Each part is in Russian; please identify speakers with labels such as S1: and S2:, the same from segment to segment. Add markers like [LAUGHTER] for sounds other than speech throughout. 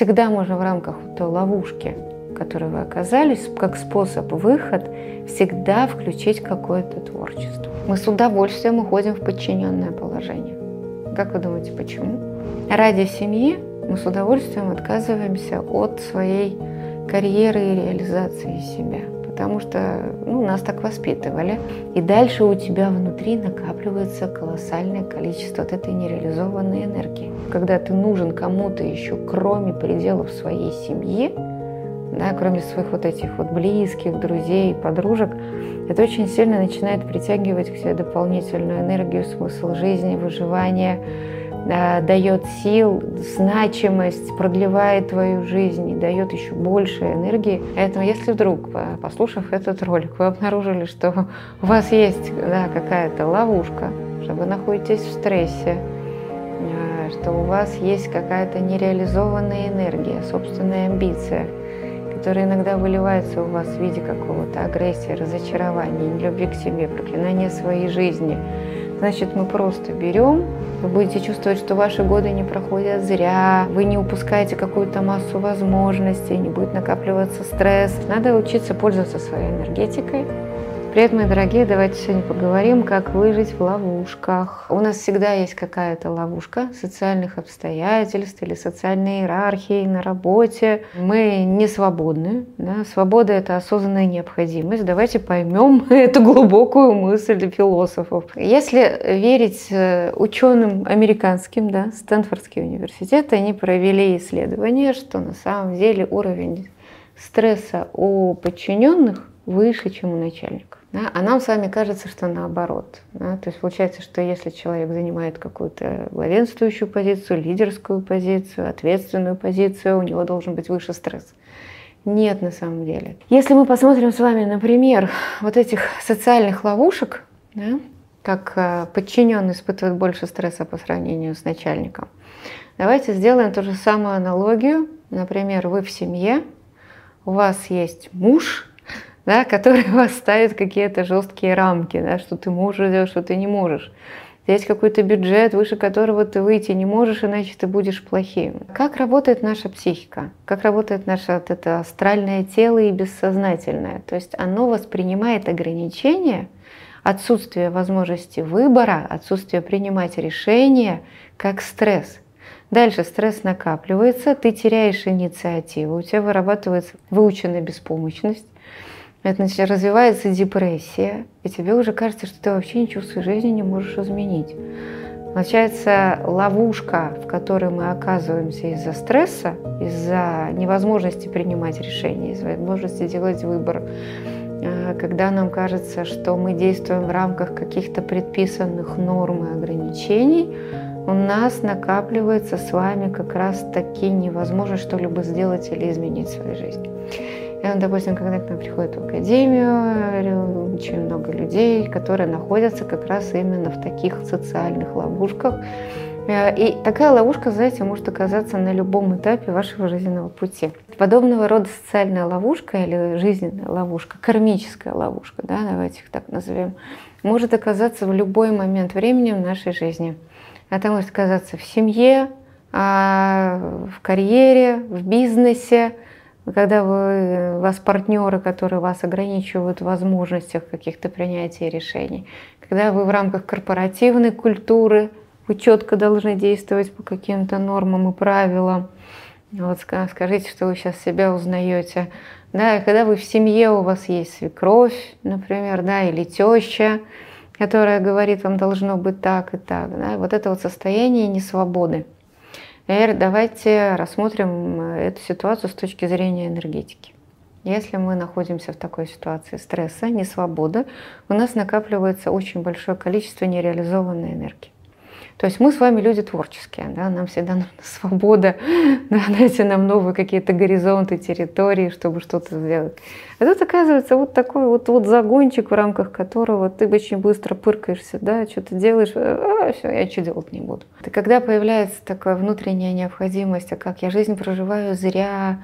S1: всегда можно в рамках той ловушки, в которой вы оказались, как способ выход, всегда включить какое-то творчество. Мы с удовольствием уходим в подчиненное положение. Как вы думаете, почему? Ради семьи мы с удовольствием отказываемся от своей карьеры и реализации себя потому что ну, нас так воспитывали. И дальше у тебя внутри накапливается колоссальное количество вот этой нереализованной энергии. Когда ты нужен кому-то еще, кроме пределов своей семьи, да, кроме своих вот этих вот близких, друзей, подружек, это очень сильно начинает притягивать к себе дополнительную энергию, смысл жизни, выживания, дает сил, значимость, продлевает твою жизнь и дает еще больше энергии. Поэтому если вдруг, послушав этот ролик, вы обнаружили, что у вас есть да, какая-то ловушка, что вы находитесь в стрессе, а, что у вас есть какая-то нереализованная энергия, собственная амбиция, которая иногда выливается у вас в виде какого-то агрессии, разочарования, нелюбви к себе, проклинания своей жизни – значит мы просто берем, вы будете чувствовать, что ваши годы не проходят зря, вы не упускаете какую-то массу возможностей, не будет накапливаться стресс. Надо учиться пользоваться своей энергетикой, Привет, мои дорогие! Давайте сегодня поговорим, как выжить в ловушках. У нас всегда есть какая-то ловушка социальных обстоятельств или социальной иерархии на работе. Мы не свободны. Да? Свобода – это осознанная необходимость. Давайте поймем [LAUGHS] эту глубокую мысль философов. Если верить э, ученым американским, да, Стэнфордский университет, они провели исследование, что на самом деле уровень стресса у подчиненных выше, чем у начальника. Да? А нам с вами кажется, что наоборот. Да? То есть получается, что если человек занимает какую-то главенствующую позицию, лидерскую позицию, ответственную позицию, у него должен быть выше стресс. Нет, на самом деле. Если мы посмотрим с вами, например, вот этих социальных ловушек, да, как э, подчиненный испытывает больше стресса по сравнению с начальником, давайте сделаем ту же самую аналогию. Например, вы в семье, у вас есть муж, да, который вас [LAUGHS] ставит какие-то жесткие рамки, да, что ты можешь делать, что ты не можешь. Есть какой-то бюджет, выше которого ты выйти не можешь, иначе ты будешь плохим. Как работает наша психика? Как работает наше вот это астральное тело и бессознательное? То есть оно воспринимает ограничения, отсутствие возможности выбора, отсутствие принимать решения как стресс. Дальше стресс накапливается, ты теряешь инициативу, у тебя вырабатывается выученная беспомощность, это значит, развивается депрессия, и тебе уже кажется, что ты вообще ничего в своей жизни не можешь изменить. Начинается ловушка, в которой мы оказываемся из-за стресса, из-за невозможности принимать решения, из-за возможности делать выбор. А, когда нам кажется, что мы действуем в рамках каких-то предписанных норм и ограничений, у нас накапливается с вами как раз таки невозможность что-либо сделать или изменить в своей жизни. И, допустим, когда к нам приходит в академию, очень много людей, которые находятся как раз именно в таких социальных ловушках. Э, и такая ловушка, знаете, может оказаться на любом этапе вашего жизненного пути. Подобного рода социальная ловушка или жизненная ловушка, кармическая ловушка, да, давайте их так назовем, может оказаться в любой момент времени в нашей жизни. Это может оказаться в семье, а, в карьере, в бизнесе, когда вы, у вас партнеры, которые вас ограничивают в возможностях каких-то принятия решений, когда вы в рамках корпоративной культуры, вы четко должны действовать по каким-то нормам и правилам, вот скажите, что вы сейчас себя узнаете. Да, и когда вы в семье, у вас есть свекровь, например, да, или теща, которая говорит, вам должно быть так и так. Да, вот это вот состояние несвободы. Теперь давайте рассмотрим э, эту ситуацию с точки зрения энергетики. Если мы находимся в такой ситуации стресса, несвободы, у нас накапливается очень большое количество нереализованной энергии. То есть мы с вами люди творческие, да, нам всегда нужна [LAUGHS] свобода, да, дайте нам новые какие-то горизонты, территории, чтобы что-то сделать. А тут оказывается вот такой вот, вот загончик, в рамках которого ты очень быстро пыркаешься, да, что-то делаешь, а, все, я что делать не буду. И когда появляется такая внутренняя необходимость, а как я жизнь проживаю зря,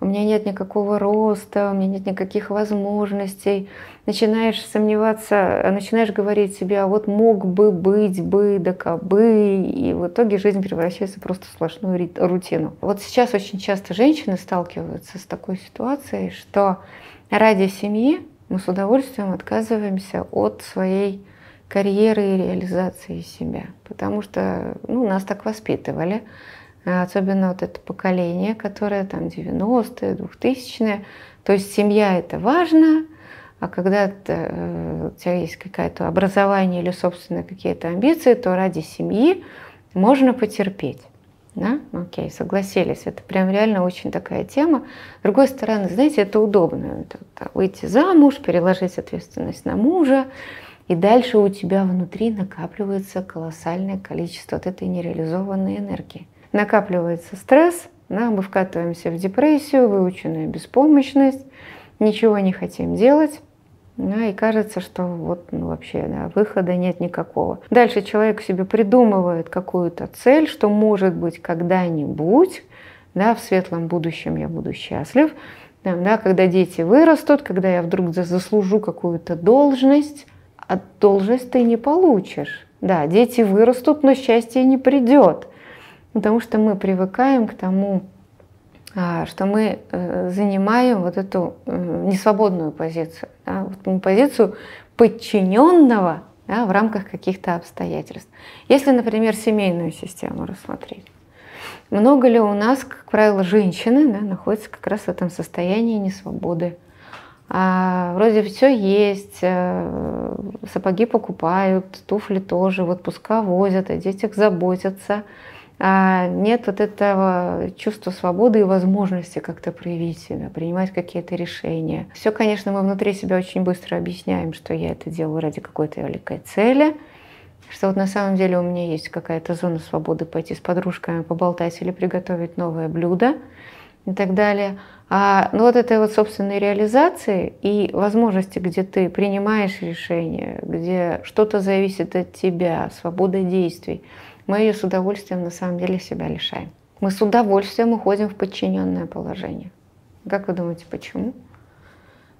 S1: у меня нет никакого роста, у меня нет никаких возможностей. Начинаешь сомневаться, начинаешь говорить себе, а вот мог бы быть бы, да кабы, и в итоге жизнь превращается просто в сплошную рутину. Вот сейчас очень часто женщины сталкиваются с такой ситуацией, что ради семьи мы с удовольствием отказываемся от своей карьеры и реализации себя, потому что ну, нас так воспитывали, особенно вот это поколение, которое там 90-е, 2000-е. То есть семья это важно, а когда э, у тебя есть какое-то образование или собственные какие-то амбиции, то ради семьи можно потерпеть. Да? Окей, согласились. Это прям реально очень такая тема. С другой стороны, знаете, это удобно. Это выйти замуж, переложить ответственность на мужа, и дальше у тебя внутри накапливается колоссальное количество вот этой нереализованной энергии накапливается стресс, да, мы вкатываемся в депрессию, выученную беспомощность, ничего не хотим делать, да, и кажется, что вот ну, вообще да, выхода нет никакого. Дальше человек себе придумывает какую-то цель, что может быть когда-нибудь, да, в светлом будущем я буду счастлив, да, да, когда дети вырастут, когда я вдруг заслужу какую-то должность, а должность ты не получишь. Да, дети вырастут, но счастье не придет. Потому что мы привыкаем к тому, а, что мы э, занимаем вот эту э, несвободную позицию, да, вот позицию подчиненного да, в рамках каких-то обстоятельств. Если, например, семейную систему рассмотреть, много ли у нас, как правило, женщины да, находятся как раз в этом состоянии несвободы? А, вроде все есть, э, сапоги покупают, туфли тоже, в отпуска возят, о детях заботятся – а нет вот этого чувства свободы и возможности как-то проявить себя, принимать какие-то решения. Все, конечно, мы внутри себя очень быстро объясняем, что я это делаю ради какой-то великой цели, что вот на самом деле у меня есть какая-то зона свободы пойти с подружками поболтать или приготовить новое блюдо и так далее. А, ну вот этой вот собственной реализации и возможности, где ты принимаешь решения, где что-то зависит от тебя, свобода действий – мы ее с удовольствием на самом деле себя лишаем. Мы с удовольствием уходим в подчиненное положение. Как вы думаете, почему?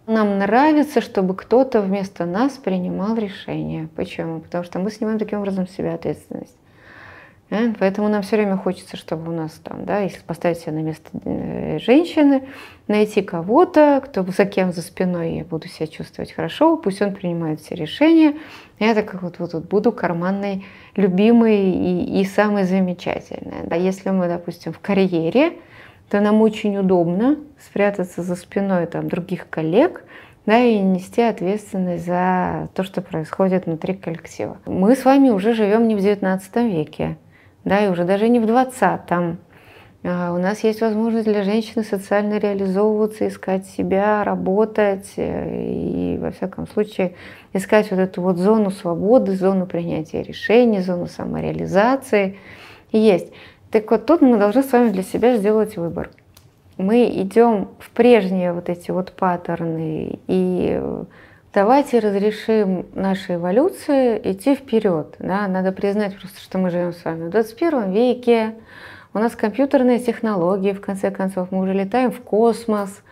S1: Нам нравится, чтобы кто-то вместо нас принимал решения. Почему? Потому что мы снимаем таким образом себя ответственность. Поэтому нам все время хочется, чтобы у нас там, да, если поставить себя на место э, женщины, найти кого-то, кто за кем за спиной я буду себя чувствовать хорошо, пусть он принимает все решения. Я так вот, вот, вот буду карманной, любимой и, и самой замечательной. Да, если мы, допустим, в карьере, то нам очень удобно спрятаться за спиной там, других коллег, да, и нести ответственность за то, что происходит внутри коллектива. Мы с вами уже живем не в XIX веке да, и уже даже не в 20-м. А, у нас есть возможность для женщины социально реализовываться, искать себя, работать э, и, во всяком случае, искать вот эту вот зону свободы, зону принятия решений, зону самореализации. Есть. Так вот тут мы должны с вами для себя сделать выбор. Мы идем в прежние вот эти вот паттерны и Давайте разрешим нашей эволюции идти вперед. Да? Надо признать просто, что мы живем с вами в 21 веке. У нас компьютерные технологии, в конце концов, мы уже летаем в космос.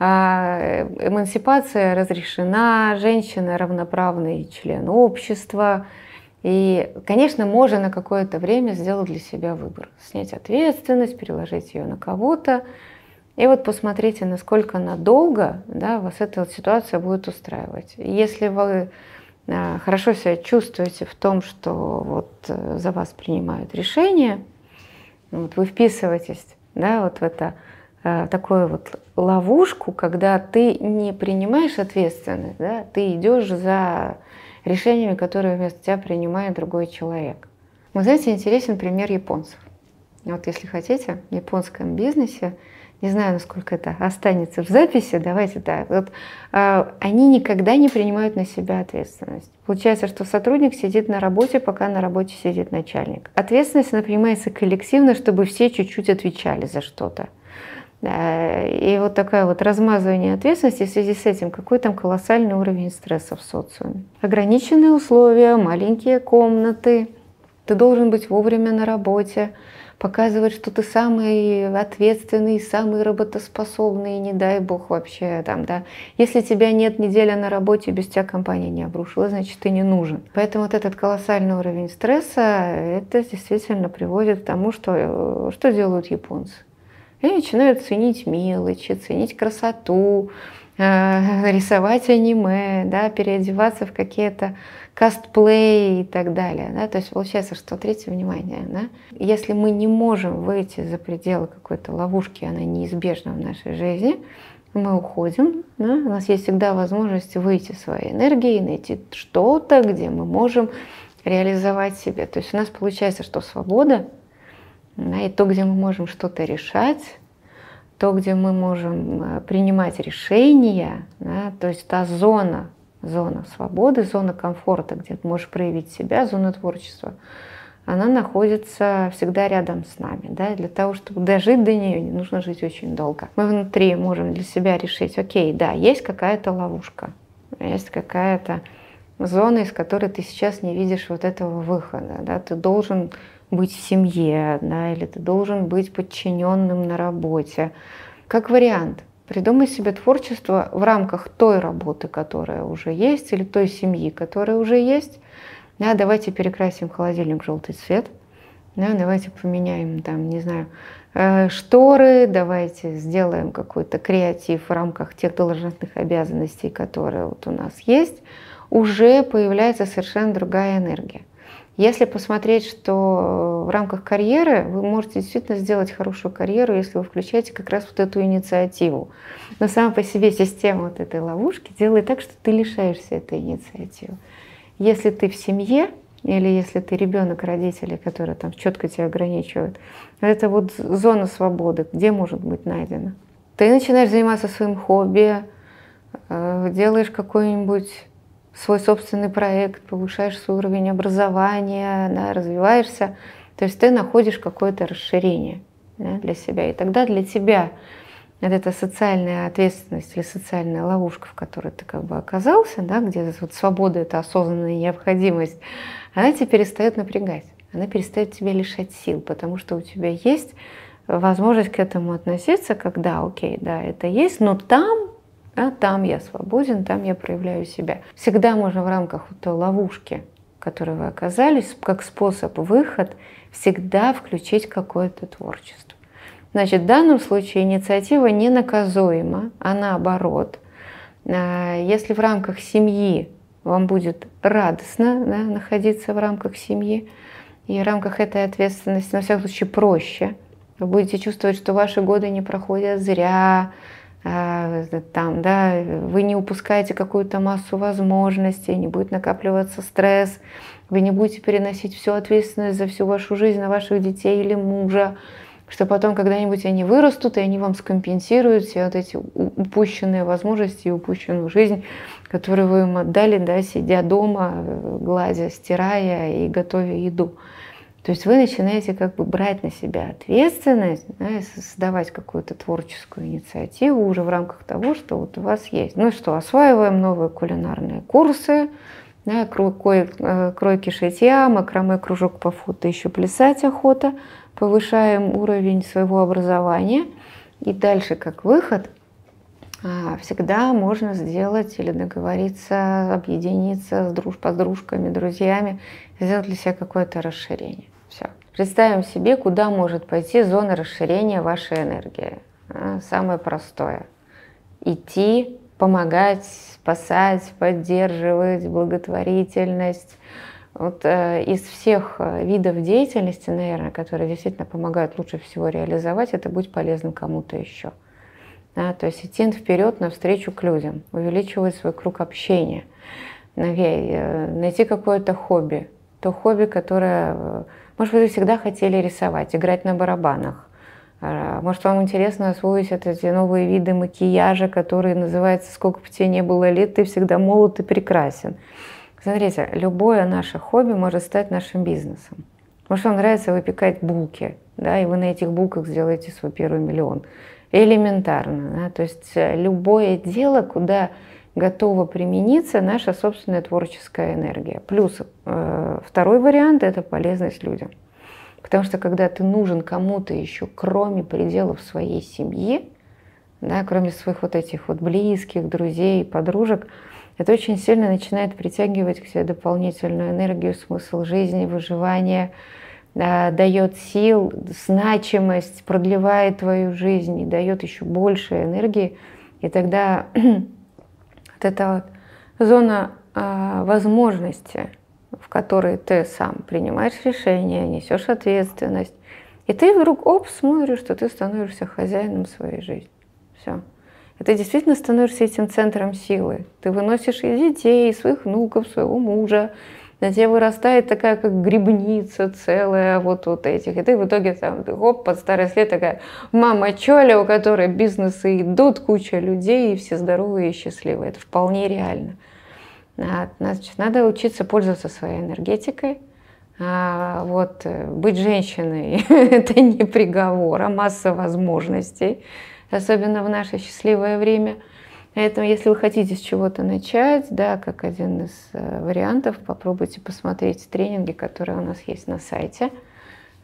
S1: А эмансипация разрешена, женщина равноправный член общества. И, конечно, можно на какое-то время сделать для себя выбор. Снять ответственность, переложить ее на кого-то. И вот посмотрите, насколько надолго да, вас эта ситуация будет устраивать. Если вы а, хорошо себя чувствуете в том, что вот э, за вас принимают решения, вот вы вписываетесь да, вот в это э, такую вот ловушку, когда ты не принимаешь ответственность, да, ты идешь за решениями, которые вместо тебя принимает другой человек. Вы знаете, интересен пример японцев. Вот если хотите, в японском бизнесе не знаю, насколько это останется в записи, давайте так. Вот, э, они никогда не принимают на себя ответственность. Получается, что сотрудник сидит на работе, пока на работе сидит начальник. Ответственность она принимается коллективно, чтобы все чуть-чуть отвечали за что-то. И вот такое вот размазывание ответственности в связи с этим, какой там колоссальный уровень стресса в социуме. Ограниченные условия, маленькие комнаты, ты должен быть вовремя на работе, показывать, что ты самый ответственный, самый работоспособный, не дай бог вообще там, да. Если тебя нет неделя на работе, без тебя компания не обрушила, значит, ты не нужен. Поэтому вот этот колоссальный уровень стресса, это действительно приводит к тому, что, что делают японцы. Они начинают ценить мелочи, ценить красоту, э, рисовать аниме, да, переодеваться в какие-то кастплей и так далее. Да? То есть получается, что третье внимание. Да? Если мы не можем выйти за пределы какой-то ловушки, она неизбежна в нашей жизни, мы уходим, да? у нас есть всегда возможность выйти своей энергией, найти что-то, где мы можем реализовать себя. То есть у нас получается, что свобода, да, и то, где мы можем что-то решать, то, где мы можем э, принимать решения, да, то есть та зона, зона свободы, зона комфорта, где ты можешь проявить себя, зона творчества, она находится всегда рядом с нами. Да? Для того, чтобы дожить до нее, не нужно жить очень долго. Мы внутри можем для себя решить, окей, да, есть какая-то ловушка, есть какая-то зона, из которой ты сейчас не видишь вот этого выхода. Да? Ты должен быть в семье, да, или ты должен быть подчиненным на работе. Как вариант – Придумай себе творчество в рамках той работы, которая уже есть, или той семьи, которая уже есть. Да, давайте перекрасим холодильник в желтый цвет. Да, давайте поменяем там, не знаю, э, шторы, давайте сделаем какой-то креатив в рамках тех должностных обязанностей, которые вот у нас есть. Уже появляется совершенно другая энергия. Если посмотреть, что в рамках карьеры вы можете действительно сделать хорошую карьеру, если вы включаете как раз вот эту инициативу. Но сама по себе система вот этой ловушки делает так, что ты лишаешься этой инициативы. Если ты в семье, или если ты ребенок родителей, которые там четко тебя ограничивают, это вот зона свободы, где может быть найдена. Ты начинаешь заниматься своим хобби, э, делаешь какой-нибудь свой собственный проект, повышаешь свой уровень образования, да, развиваешься. То есть ты находишь какое-то расширение да, для себя. И тогда для тебя вот эта социальная ответственность или социальная ловушка, в которой ты как бы оказался, да, где вот свобода, это осознанная необходимость, она тебя перестает напрягать, она перестает тебя лишать сил, потому что у тебя есть возможность к этому относиться, когда, окей, да, это есть, но там да, там я свободен, там я проявляю себя. Всегда можно в рамках вот той ловушки, в которой вы оказались, как способ выход, всегда включить какое-то творчество. Значит, в данном случае инициатива не наказуема, а наоборот. А, если в рамках семьи вам будет радостно да, находиться в рамках семьи, и в рамках этой ответственности, на всякий случай, проще, вы будете чувствовать, что ваши годы не проходят зря, там, да, вы не упускаете какую-то массу возможностей, не будет накапливаться стресс, вы не будете переносить всю ответственность за всю вашу жизнь на ваших детей или мужа, что потом когда-нибудь они вырастут, и они вам скомпенсируют все вот эти упущенные возможности и упущенную жизнь, которую вы им отдали, да, сидя дома, гладя, стирая и готовя еду. То есть вы начинаете как бы брать на себя ответственность, да, и создавать какую-то творческую инициативу уже в рамках того, что вот у вас есть. Ну что, осваиваем новые кулинарные курсы, да, э, кройки шитья, макраме, кружок по фото, еще плясать охота, повышаем уровень своего образования. И дальше, как выход, а, всегда можно сделать или договориться, объединиться с друж, подружками, друзьями, сделать для себя какое-то расширение. Представим себе, куда может пойти зона расширения вашей энергии. А, самое простое. Идти, помогать, спасать, поддерживать, благотворительность. Вот э, из всех э, видов деятельности, наверное, которые действительно помогают лучше всего реализовать, это быть полезным кому-то еще. Да, то есть идти вперед навстречу к людям, увеличивать свой круг общения, э, найти какое-то хобби, то хобби, которое э, может, вы всегда хотели рисовать, играть на барабанах. А, может, вам интересно освоить эти новые виды макияжа, которые называются «Сколько бы тебе не было лет, ты всегда молод и прекрасен». Смотрите, любое наше хобби может стать нашим бизнесом. Может, вам нравится выпекать булки, да, и вы на этих булках сделаете свой первый миллион. Элементарно. Да? То есть э, любое дело, куда готова примениться наша собственная творческая энергия. Плюс э, второй вариант – это полезность людям. Потому что когда ты нужен кому-то еще, кроме пределов своей семьи, да, кроме своих вот этих вот близких, друзей, подружек, это очень сильно начинает притягивать к себе дополнительную энергию, смысл жизни, выживания, дает сил, значимость, продлевает твою жизнь и дает еще больше энергии. И тогда [CLEARS THROAT] вот эта вот зона а, возможности, в которой ты сам принимаешь решения, несешь ответственность, и ты вдруг, оп, смотришь, что ты становишься хозяином своей жизни. Все. И ты действительно становишься этим центром силы. Ты выносишь и детей, и своих внуков, своего мужа, на тебе вырастает такая, как грибница целая вот вот этих. И ты в итоге там, хоп, под старый след такая мама Чоля, у которой бизнесы идут, куча людей, и все здоровые и счастливые. Это вполне реально. Значит, надо учиться пользоваться своей энергетикой. А, вот, э, быть женщиной [LAUGHS] – это не приговор, а масса возможностей, особенно в наше счастливое время – Поэтому, если вы хотите с чего-то начать, да, как один из э, вариантов, попробуйте посмотреть тренинги, которые у нас есть на сайте.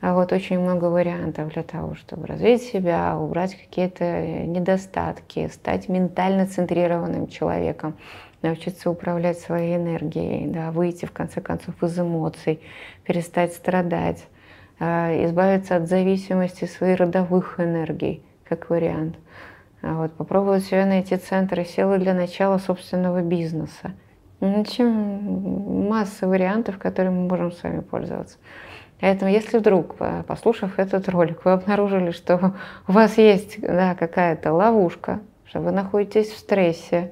S1: А вот очень много вариантов для того, чтобы развить себя, убрать какие-то недостатки, стать ментально центрированным человеком, научиться управлять своей энергией, да, выйти в конце концов из эмоций, перестать страдать, э, избавиться от зависимости своих родовых энергий, как вариант – вот, попробовать себе найти центры силы для начала собственного бизнеса. Ну, чем масса вариантов, которыми мы можем с вами пользоваться. Поэтому, если вдруг, послушав этот ролик, вы обнаружили, что у вас есть да, какая-то ловушка, что вы находитесь в стрессе,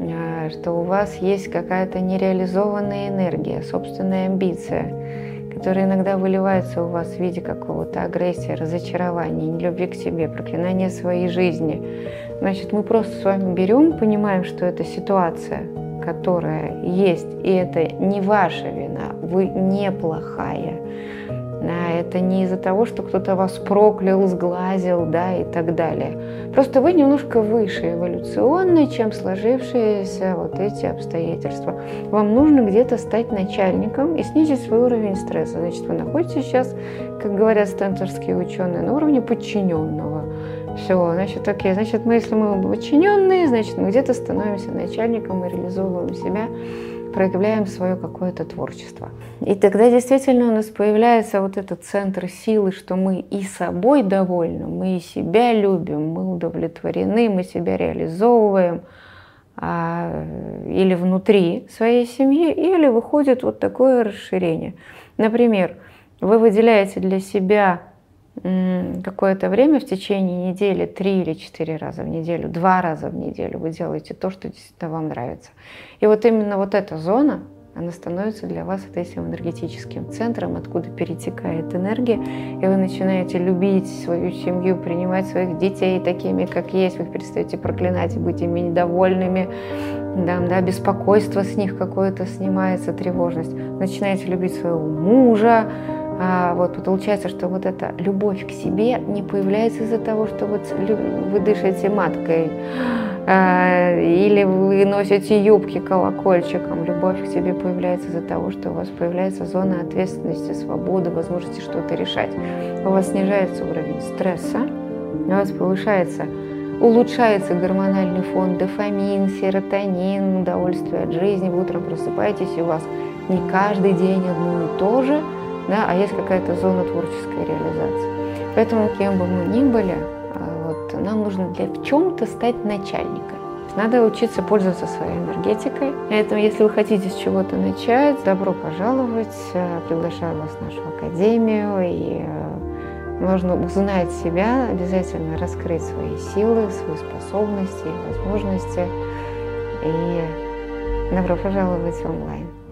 S1: а, что у вас есть какая-то нереализованная энергия, собственная амбиция, которые иногда выливаются у вас в виде какого-то агрессии, разочарования, нелюбви к себе, проклинания своей жизни. Значит, мы просто с вами берем, понимаем, что это ситуация, которая есть, и это не ваша вина, вы неплохая. Да, это не из-за того, что кто-то вас проклял, сглазил, да, и так далее. Просто вы немножко выше эволюционно, чем сложившиеся вот эти обстоятельства. Вам нужно где-то стать начальником и снизить свой уровень стресса. Значит, вы находитесь сейчас, как говорят стэнфордские ученые, на уровне подчиненного. Все, значит, окей, значит, мы, если мы подчиненные, значит, мы где-то становимся начальником и реализовываем себя проявляем свое какое-то творчество. И тогда действительно у нас появляется вот этот центр силы, что мы и собой довольны, мы и себя любим, мы удовлетворены, мы себя реализовываем, а, или внутри своей семьи, или выходит вот такое расширение. Например, вы выделяете для себя какое-то время в течение недели, три или четыре раза в неделю, два раза в неделю вы делаете то, что действительно вам нравится. И вот именно вот эта зона, она становится для вас вот этим энергетическим центром, откуда перетекает энергия, и вы начинаете любить свою семью, принимать своих детей такими, как есть, вы их перестаете проклинать и быть ими недовольными, да, да, беспокойство с них какое-то снимается, тревожность. начинаете любить своего мужа, а вот получается, что вот эта любовь к себе не появляется из-за того, что вот вы дышите маткой а, или вы носите юбки колокольчиком. Любовь к себе появляется из-за того, что у вас появляется зона ответственности, свободы, возможности что-то решать. У вас снижается уровень стресса, у вас повышается улучшается гормональный фон, дофамин, серотонин, удовольствие от жизни. Вы утром просыпаетесь, и у вас не каждый день одно и то же – да, а есть какая-то зона творческой реализации. Поэтому, кем бы мы ни были, а, вот, нам нужно для в чем-то стать начальником. Надо учиться пользоваться своей энергетикой. Поэтому, если вы хотите с чего-то начать, добро пожаловать. Э, приглашаю вас в нашу академию. И э, можно узнать себя, обязательно раскрыть свои силы, свои способности, возможности. И добро пожаловать в онлайн.